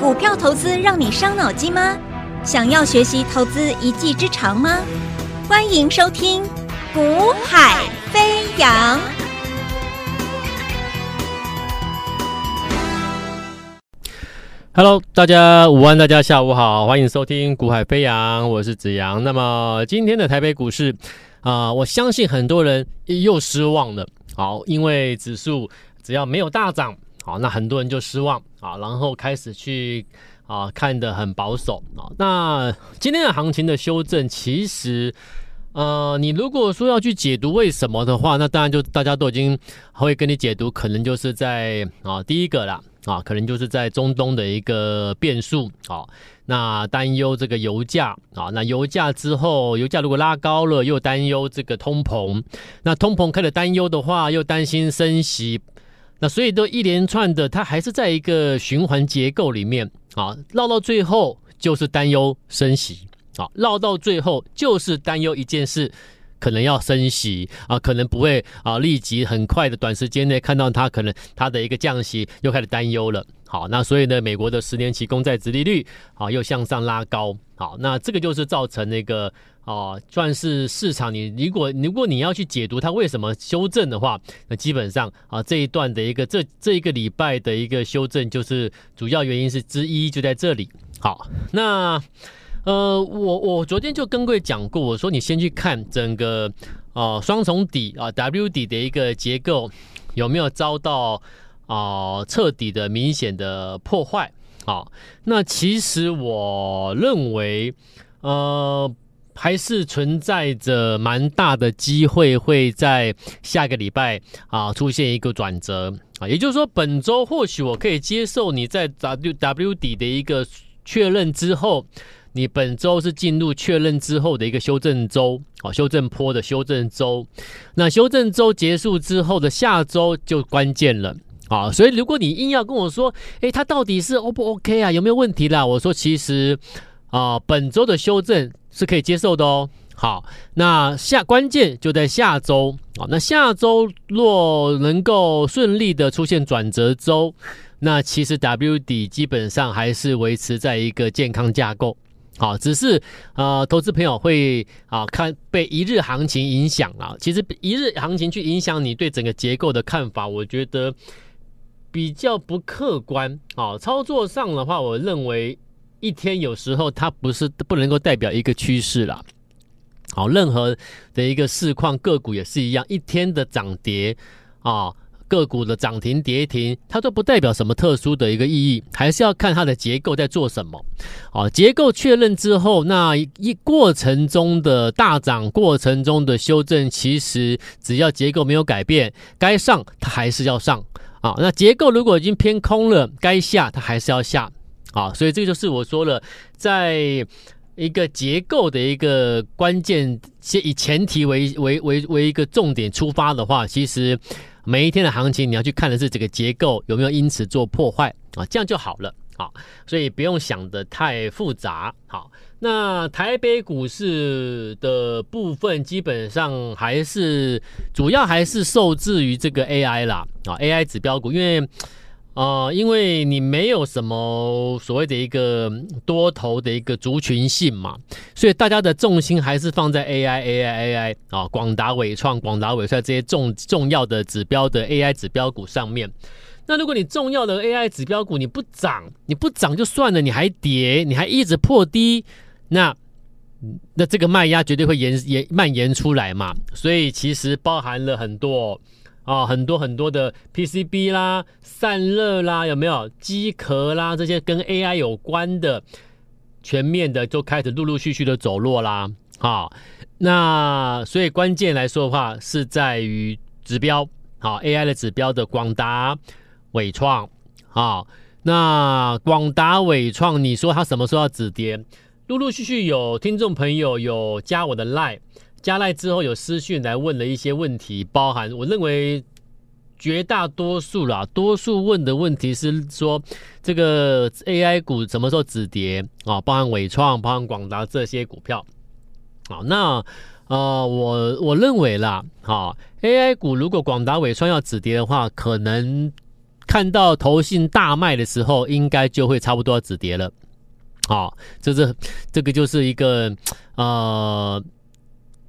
股票投资让你伤脑筋吗？想要学习投资一技之长吗？欢迎收听《股海飞扬》。Hello，大家午安，大家下午好，欢迎收听《股海飞扬》，我是子阳。那么今天的台北股市啊、我相信很多人又失望了。好，因为指数只要没有大涨。好，那很多人就失望啊，然后开始去啊看得很保守啊。那今天的行情的修正，其实呃，你如果说要去解读为什么的话，那当然就大家都已经会跟你解读，可能就是在啊第一个啦啊，可能就是在中东的一个变数啊。那担忧这个油价啊，那油价之后，油价如果拉高了，又担忧这个通膨，那通膨开始担忧的话，又担心升息。那所以都一连串的，它还是在一个循环结构里面啊，绕到最后就是担忧升息啊，绕到最后就是担忧一件事，可能要升息啊，可能不会啊，立即很快的短时间内看到它可能它的一个降息又开始担忧了。好，那所以呢，美国的十年期公债殖利率啊又向上拉高。好，那这个就是造成那个。哦，算是市场。你如果如果你要去解读它为什么修正的话，那基本上啊这一段的一个这这一个礼拜的一个修正，就是主要原因是之一就在这里。好，那呃我我昨天就跟各位讲过，我说你先去看整个啊双重底啊 W 底的一个结构有没有遭到啊彻底的明显的破坏。好，那其实我认为呃。还是存在着蛮大的机会，会在下个礼拜啊出现一个转折啊，也就是说，本周或许我可以接受你在 W W 底的一个确认之后，你本周是进入确认之后的一个修正周啊，修正坡的修正周。那修正周结束之后的下周就关键了啊，所以如果你硬要跟我说，哎，它到底是 O 不 OK 啊？有没有问题啦？我说其实啊，本周的修正。是可以接受的哦。好，那下关键就在下周啊。那下周若能够顺利的出现转折周，那其实 W 底基本上还是维持在一个健康架构。好，只是呃，投资朋友会啊看被一日行情影响啊。其实一日行情去影响你对整个结构的看法，我觉得比较不客观。好，操作上的话，我认为。一天有时候它不是不能够代表一个趋势啦，好，任何的一个市况个股也是一样，一天的涨跌啊，个股的涨停跌停，它都不代表什么特殊的一个意义，还是要看它的结构在做什么。啊，结构确认之后，那一过程中的大涨，过程中的修正，其实只要结构没有改变，该上它还是要上啊。那结构如果已经偏空了，该下它还是要下。啊，所以这就是我说了，在一个结构的一个关键，先以前提为为为为一个重点出发的话，其实每一天的行情你要去看的是这个结构有没有因此做破坏啊，这样就好了。好，所以不用想得太复杂。好，那台北股市的部分基本上还是主要还是受制于这个 AI 啦啊，AI 指标股，因为。啊、呃，因为你没有什么所谓的一个多头的一个族群性嘛，所以大家的重心还是放在 AI、AI、AI 啊，广达、伟创、广达、伟帅这些重重要的指标的 AI 指标股上面。那如果你重要的 AI 指标股你不涨，你不涨就算了，你还跌，你还一直破低，那那这个卖压绝对会延延蔓延出来嘛。所以其实包含了很多。啊、哦，很多很多的 PCB 啦、散热啦，有没有机壳啦？这些跟 AI 有关的，全面的就开始陆陆续续的走弱啦。好、那所以关键来说的话，是在于指标，好、AI 的指标的广达、纬创，啊、那广达、纬创，你说它什么时候要止跌？陆陆续续有听众朋友有加我的 Line。加赖之后有私讯来问了一些问题，包含我认为绝大多数啦，多数问的问题是说这个 AI 股什么时候止跌啊？包含纬创、包含广达这些股票。好，那呃，我我认为啦，好，AI 股如果广达、纬创要止跌的话，可能看到投信大卖的时候，应该就会差不多要止跌了。好、哦，这是这个就是一个呃，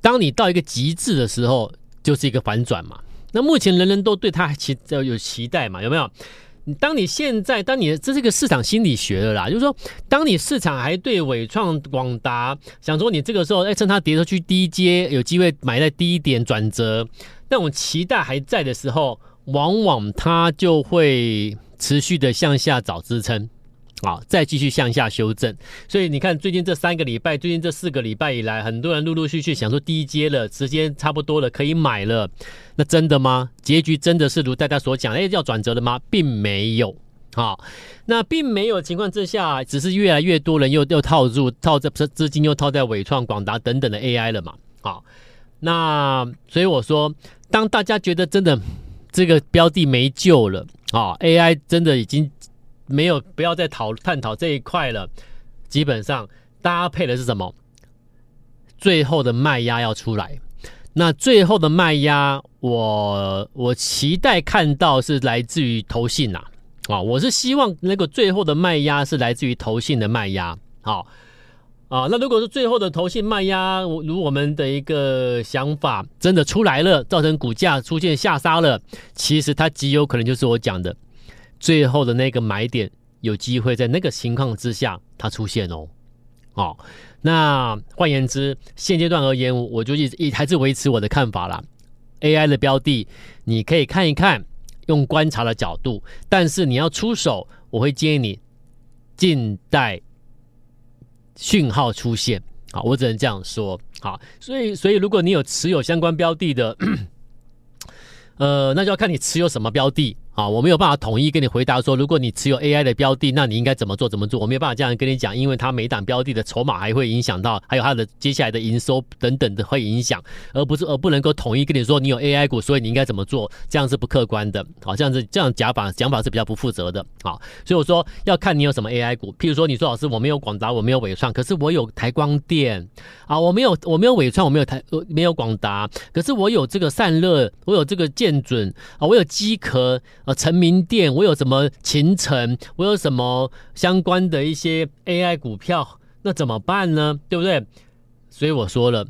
当你到一个极致的时候，就是一个反转嘛。那目前人人都对它期有期待嘛？有没有？当你现在，当你这是一个市场心理学的啦，就是说，当你市场还对伟创、广达想说你这个时候，哎，趁它跌出去低阶，有机会买在低点转折，那种期待还在的时候，往往它就会持续的向下找支撑。啊，再继续向下修正。所以你看，最近这三个礼拜，最近这四个礼拜以来，很多人陆陆续续想说低阶了，时间差不多了，可以买了。那真的吗？结局真的是如大家所讲，哎，要转折了吗？并没有。好，那并没有情况之下，只是越来越多人又又套入套在资金又套在伟创、广达等等的 AI 了嘛。好，那所以我说，当大家觉得真的这个标的没救了，啊，AI 真的已经。没有，不要再讨探讨这一块了。基本上搭配的是什么？最后的卖压要出来。那最后的卖压，我我期待看到是来自于投信呐。啊，我是希望那个最后的卖压是来自于投信的卖压。好啊，那如果是最后的投信卖压，如我们的一个想法真的出来了，造成股价出现下杀了，其实它极有可能就是我讲的。最后的那个买点有机会在那个情况之下它出现哦，哦，那换言之，现阶段而言，我就一一还是维持我的看法啦。AI 的标的你可以看一看，用观察的角度，但是你要出手，我会建议你静待讯号出现。好，我只能这样说。好，所以所以如果你有持有相关标的的，呃，那就要看你持有什么标的。啊，我没有办法统一跟你回答说，如果你持有 AI 的标的，那你应该怎么做？怎么做？我没有办法这样跟你讲，因为它每档标的的筹码还会影响到，还有它的接下来的营收等等的会影响，而不是而不能够统一跟你说，你有 AI 股，所以你应该怎么做？这样是不客观的。好，这样子这样讲法讲法是比较不负责的。好，所以我说要看你有什么 AI 股，譬如说你说老师我没有广达，我没有纬创，可是我有台光电啊，我没有我没有纬创，我没有台没有广达，可是我有这个散热，我有这个建准啊，我有机壳啊，成名电。我有什么勤诚，我有什么相关的一些 AI 股票，那怎么办呢？对不对？所以我说了，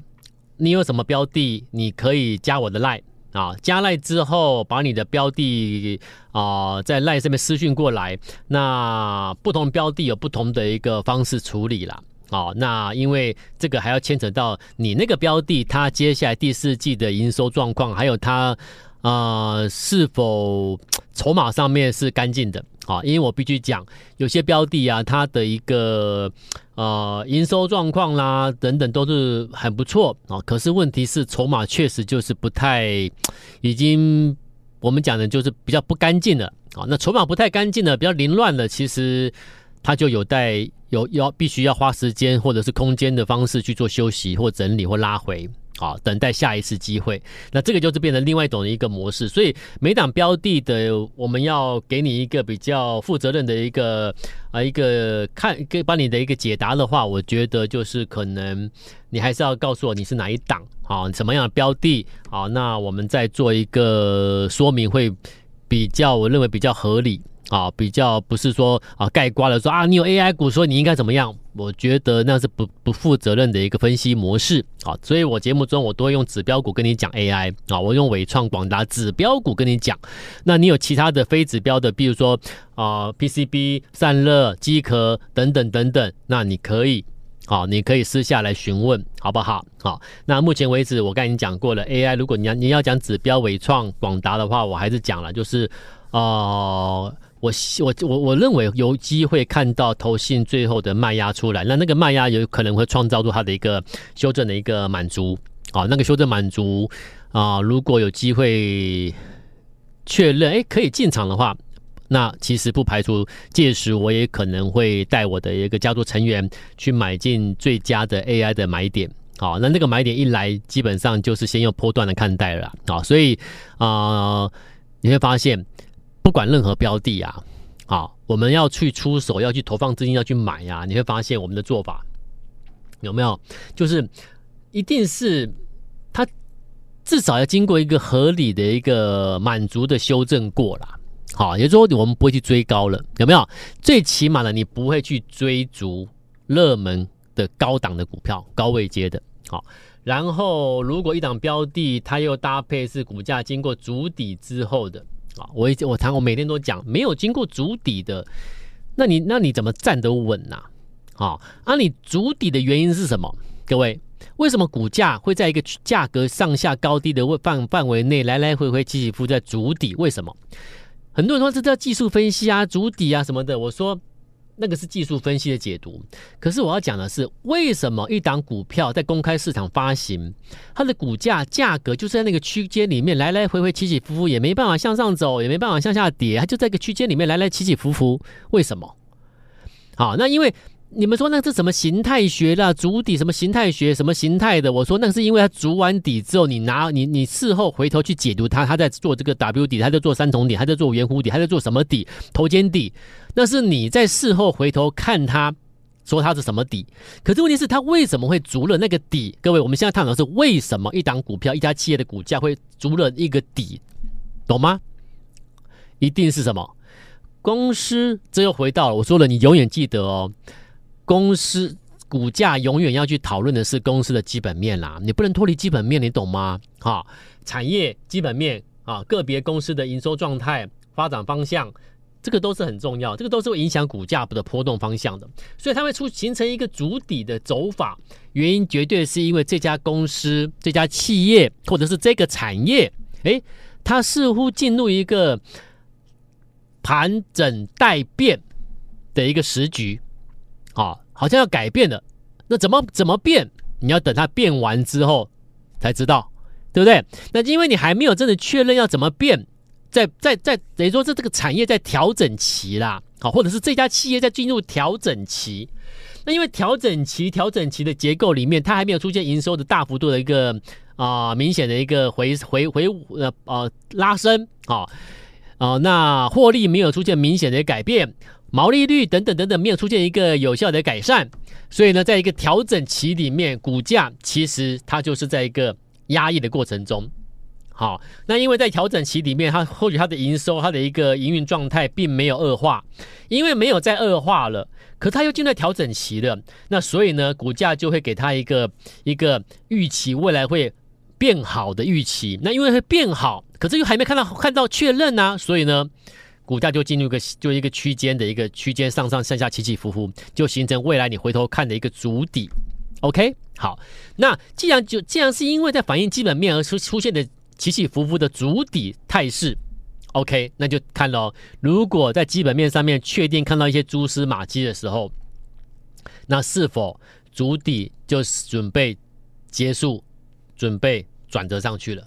你有什么标的，你可以加我的 LINE 啊，加 LINE 之后把你的标的啊在 LINE 上面私讯过来。那不同标的有不同的一个方式处理了啊。那因为这个还要牵扯到你那个标的，它接下来第四季的营收状况，还有它。啊、是否筹码上面是干净的啊？因为我必须讲，有些标的啊，它的一个呃营收状况啦等等都是很不错啊。可是问题是筹码确实就是不太，已经我们讲的就是比较不干净了啊。那筹码不太干净的，比较凌乱的，其实它就有待有要必须要花时间或者是空间的方式去做休息或整理或拉回。好，等待下一次机会。那这个就是变成另外一种的一个模式。所以每档标的的，我们要给你一个比较负责任的一个啊一个看，给把你的一个解答的话，我觉得就是可能你还是要告诉我你是哪一档，好，什么样的标的，好，那我们再做一个说明会比较，我认为比较合理。啊，比较不是说啊概括的说啊，你有 AI 股，所以你应该怎么样？我觉得那是不不负责任的一个分析模式啊。所以我节目中我都会用指标股跟你讲 AI 啊，我用纬创、广达指标股跟你讲。那你有其他的非指标的，比如说啊 PCB、散热、机壳等等等等，那你可以啊，你可以私下来询问，好不好？好，那目前为止我刚才已经讲过了 AI，如果你要你要讲指标纬创、广达的话，我还是讲了，就是啊。我我我我认为有机会看到投信最后的卖压出来，那那个卖压有可能会创造出它的一个修正的一个满足。啊，那个修正满足啊，如果有机会确认哎可以进场的话，那其实不排除届时我也可能会带我的一个家族成员去买进最佳的 AI 的买点，好，那那个买点一来，基本上就是先用波段的看待了。啊，所以啊你会发现。不管任何标的啊，好，我们要去出手，要去投放资金，要去买呀、啊，你会发现我们的做法有没有？就是一定是它至少要经过一个合理的一个满足的修正过啦。好，也就是说我们不会去追高了，有没有？最起码的，你不会去追逐热门的高档的股票、高位接的。好，然后如果一档标的它又搭配是股价经过筑底之后的，啊，我我谈我每天都讲，没有经过足底的，那你那你怎么站得稳呐？啊，啊，你足底的原因是什么？各位，为什么股价会在一个价格上下高低的范范围内来来回回起起伏在足底？为什么？很多人说这叫技术分析啊，足底啊什么的。我说那个是技术分析的解读。可是我要讲的是，为什么一档股票在公开市场发行，它的股价价格就在那个区间里面来来回回起起伏伏，也没办法向上走，也没办法向下跌，它就在一个区间里面来来起起伏伏。为什么？好，那因为。你们说那是什么形态学啦？足底什么形态学？什么形态的？我说那是因为它足完底之后，你拿你你事后回头去解读它，它在做这个 W 底，它在做三重底，它在做圆弧底，它在做什么底？头肩底？那是你在事后回头看它，说它是什么底？可是问题是它为什么会足了那个底？各位，我们现在探讨是为什么一档股票、一家企业的股价会足了一个底，懂吗？一定是什么公司？这又回到了我说了，你永远记得哦。公司股价永远要去讨论的是公司的基本面啦，你不能脱离基本面，你懂吗？哈，产业基本面啊，个别公司的营收状态、发展方向，这个都是很重要，这个都是会影响股价的波动方向的。所以它会出形成一个主底的走法，原因绝对是因为这家公司、这家企业或者是这个产业，诶，它似乎进入一个盘整待变的一个时局。啊，好像要改变了，那怎么怎么变？你要等它变完之后才知道，对不对？那因为你还没有真的确认要怎么变，在在在等于说是这个产业在调整期啦，好，或者是这家企业在进入调整期。那因为调整期调整期的结构里面，它还没有出现营收的大幅度的一个啊、明显的一个回回回呃呃拉升啊啊、那获利没有出现明显的改变。毛利率等等等等没有出现一个有效的改善，所以呢，在一个调整期里面，股价其实它就是在一个压抑的过程中。好，那因为在调整期里面，它或许它的营收、它的一个营运状态并没有恶化，因为没有再恶化了，可它又进入调整期了，那所以呢，股价就会给它一个一个预期未来会变好的预期。那因为会变好，可是又还没看到看到确认呢、所以呢。股价就进入一个就一个区间的一个区间上上上下起起伏伏，就形成未来你回头看的一个筑底。OK，好，那既然就既然是因为在反映基本面而出出现的起起伏伏的筑底态势，OK，那就看喽。如果在基本面上面确定看到一些蛛丝马迹的时候，那是否足底就准备结束，准备转折上去了？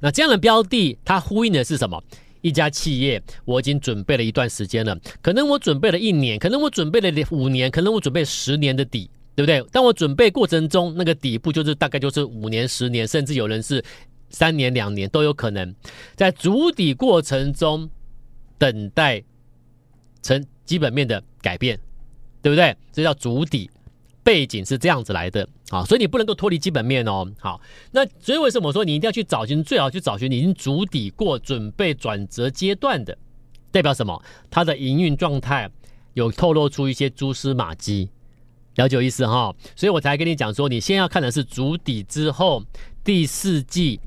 那这样的标的，它呼应的是什么？一家企业，我已经准备了一段时间了，可能我准备了一年，可能我准备了五年，可能我准备十年的底，对不对？当我准备过程中，那个底部就是大概就是五年、十年，甚至有人是三年、两年都有可能。在筑底过程中，等待成基本面的改变，对不对？这叫筑底。背景是这样子来的啊，所以你不能够脱离基本面哦。好，那所以为什么说你一定要去找寻，最好去找寻你已经足底过、准备转折阶段的，代表什么？它的营运状态有透露出一些蛛丝马迹，了解意思哈？所以我才跟你讲说，你先要看的是足底之后第四季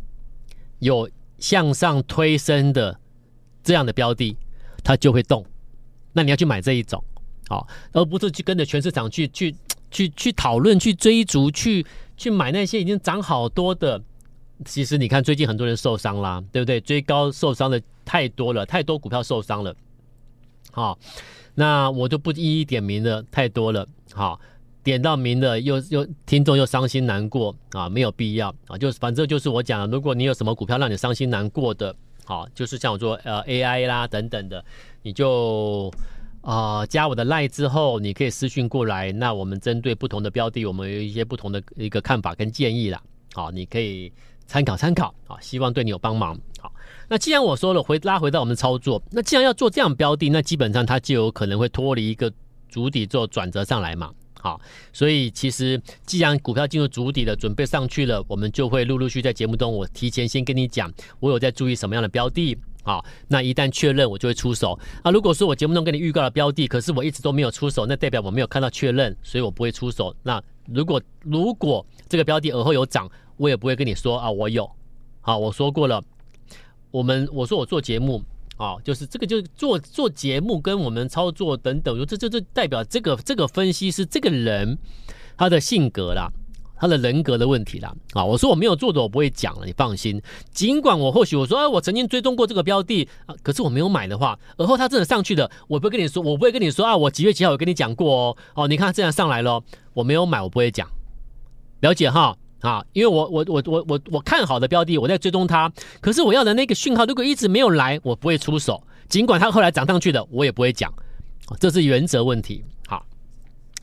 有向上推升的这样的标的，它就会动。那你要去买这一种，好，而不是去跟着全市场去去。去去讨论、去追逐、去去买那些已经涨好多的，其实你看最近很多人受伤啦，对不对？追高受伤的太多了，太多股票受伤了。好，那我就不一一点名了，太多了。好，点到名的又又听众又伤心难过啊，没有必要啊。就是反正就是我讲，如果你有什么股票让你伤心难过的，好，就是像我说呃 AI 啦等等的，你就。啊、加我的 line 之后，你可以私讯过来。那我们针对不同的标的，我们有一些不同的一个看法跟建议啦。好，你可以参考参考。好，希望对你有帮忙。好，那既然我说了回拉回到我们操作，那既然要做这样标的，那基本上它就有可能会脱离一个主底做转折上来嘛。好，所以其实既然股票进入主底了，准备上去了，我们就会陆陆续在节目中，我提前先跟你讲，我有在注意什么样的标的。啊，那一旦确认，我就会出手啊。如果说我节目中跟你预告的标的，可是我一直都没有出手，那代表我没有看到确认，所以我不会出手。那如果如果这个标的而后有涨，我也不会跟你说啊，我有。好，我说过了，我们我说我做节目啊，就是这个就做做节目跟我们操作等等，这这这代表这个这个分析是这个人他的性格啦。他的人格的问题啦，啊，我说我没有做的，我不会讲了，你放心。尽管我或许我说，啊，我曾经追踪过这个标的啊，可是我没有买的话，而后他真的上去的，我不会跟你说，我不会跟你说啊，我几月几号有跟你讲过哦，哦，你看他这样上来了，我没有买，我不会讲，了解哈，啊，因为我我我我我我看好的标的，我在追踪它，可是我要的那个讯号如果一直没有来，我不会出手，尽管他后来涨上去的，我也不会讲，这是原则问题。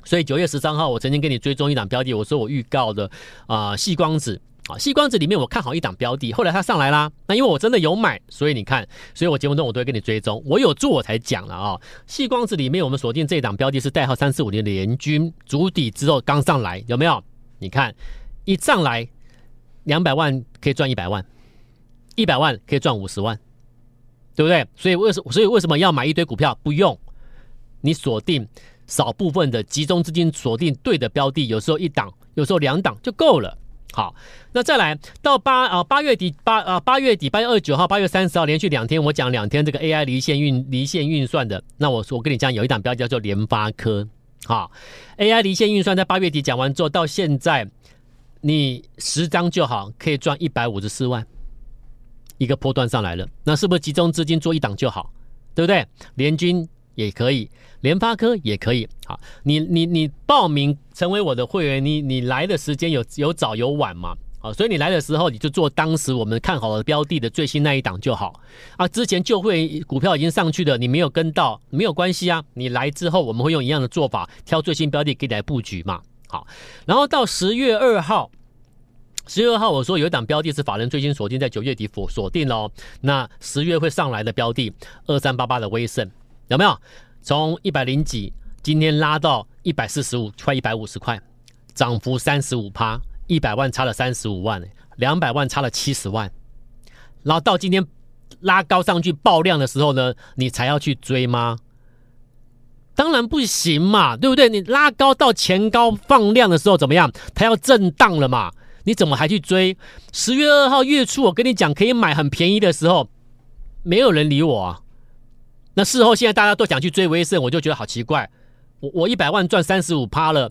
所以九月十三号，我曾经跟你追踪一档标的，我说我预告的啊，细光子啊，细光子里面我看好一档标的，后来它上来啦。那因为我真的有买，所以你看，所以我节目中我都会跟你追踪，我有做我才讲了啊。细光子里面我们锁定这档标的是代号三四五零的联钧，筑底之后刚上来，有没有？你看一上来两百万可以赚一百万，一百万可以赚五十万，对不对？所以为什所以为什么要买一堆股票？不用，你锁定。少部分的集中资金锁定对的标的，有时候一档，有时候两档就够了。好，那再来到八啊八月底八啊八月底八月二十九号八月三十号连续两天，我讲两天这个 AI 离线运离线运算的。那我我跟你讲，有一档标的叫做联发科。好，AI 离线运算在八月底讲完之后，到现在你十张就好，可以赚一百五十四万，一个波段上来了。那是不是集中资金做一档就好？对不对？联军。也可以，联发科也可以。好，你你你报名成为我的会员，你你来的时间有有早有晚嘛？好，所以你来的时候你就做当时我们看好的标的的最新那一档就好。啊，之前就会股票已经上去了，你没有跟到没有关系啊。你来之后我们会用一样的做法，挑最新标的给你来布局嘛。好，然后到十月二号，十月二号我说有一档标的是法人最新锁定在九月底锁锁定喽。那十月会上来的标的二三八八的威盛。有没有从一百零几，今天拉到一百四十五，快一百五十块，涨幅三十五趴，一百万差了三十五万，两百万差了七十万，然后到今天拉高上去爆量的时候呢，你才要去追吗？当然不行嘛，对不对？你拉高到前高放量的时候怎么样？它要震荡了嘛，你怎么还去追？十月二号月初我跟你讲可以买很便宜的时候，没有人理我啊。那事后现在大家都想去追威盛，我就觉得好奇怪。我我一百万赚三十五趴了，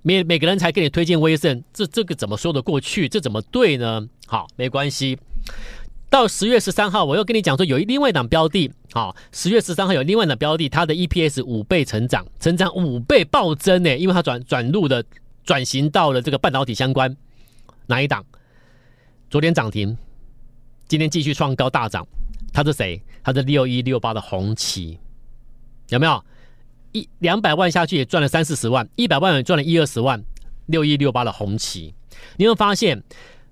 每每个人才给你推荐威盛，这这个怎么说得过去？这怎么对呢？好，没关系。到十月十三号，我又跟你讲说有另外一档标的。好，十月十三号有另外一档标的，它的 EPS 五倍成长，成长五倍暴增呢，因为它转转入的转型到了这个半导体相关。哪一档？昨天涨停，今天继续创高大涨。他是谁？他是六一六八的红旗，有没有？一两百万下去也赚了三四十万，一百万也赚了一二十万。六一六八的红旗，你有没有发现？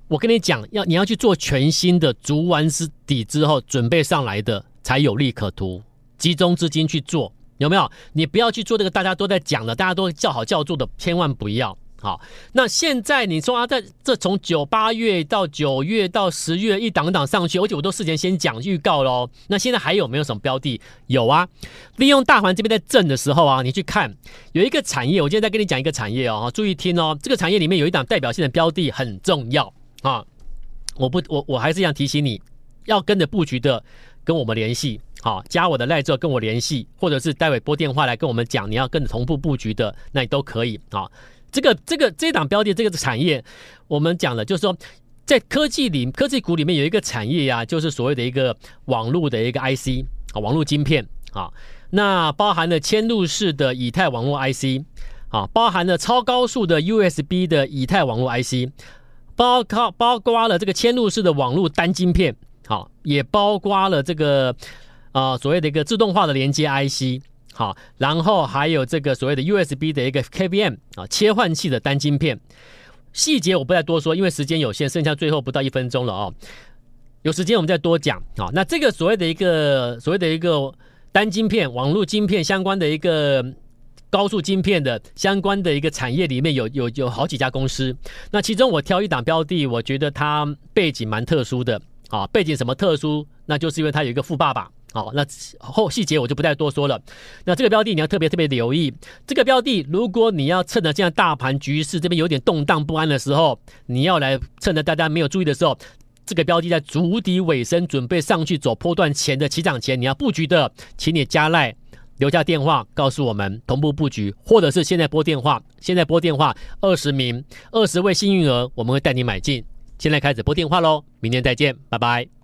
我跟你讲，要你要去做全新的，足完之底之后准备上来的才有利可图，集中资金去做，有没有？你不要去做这个大家都在讲的，大家都叫好叫座的，千万不要。好，那现在你说啊，在这从九八月到九月到十月一档档上去，而且我都事前先讲预告喽。那现在还有没有什么标的？有啊，利用大环这边在震的时候啊，你去看有一个产业，我今天再跟你讲一个产业哦，注意听哦，这个产业里面有一档代表性的标的很重要啊。我不，我我还是一样提醒你，要跟着布局的跟我们联系，好，加我的赖之后跟我联系，或者是待会拨电话来跟我们讲，你要跟着同步布局的，那你都可以啊。这个这个这档标的这个产业，我们讲了，就是说，在科技里科技股里面有一个产业呀、就是所谓的一个网络的一个 IC 啊，网络晶片啊，那包含了嵌入式的以太网络 IC 啊，包含了超高速的 USB 的以太网络 IC，包括包括了这个嵌入式的网络单晶片，好，也包括了这个啊所谓的一个自动化的连接 IC。好，然后还有这个所谓的 USB 的一个 KVM 啊，切换器的单晶片，细节我不再多说，因为时间有限，剩下最后不到一分钟了哦。有时间我们再多讲啊。那这个所谓的一个所谓的一个单晶片、网络晶片相关的一个高速晶片的相关的一个产业里面有有有好几家公司。那其中我挑一档标的，我觉得它背景蛮特殊的啊，背景什么特殊？那就是因为它有一个富爸爸。好，那后细节我就不再多说了。那这个标的你要特别特别留意。这个标的，如果你要趁着现在大盘局势这边有点动荡不安的时候，你要来趁着大家没有注意的时候，这个标的在筑底尾声，准备上去走波段前的起涨前，你要布局的，请你加赖留下电话告诉我们同步布局，或者是现在拨电话，现在拨电话二十名二十位幸运儿，我们会带你买进。现在开始拨电话喽，明天再见，拜拜。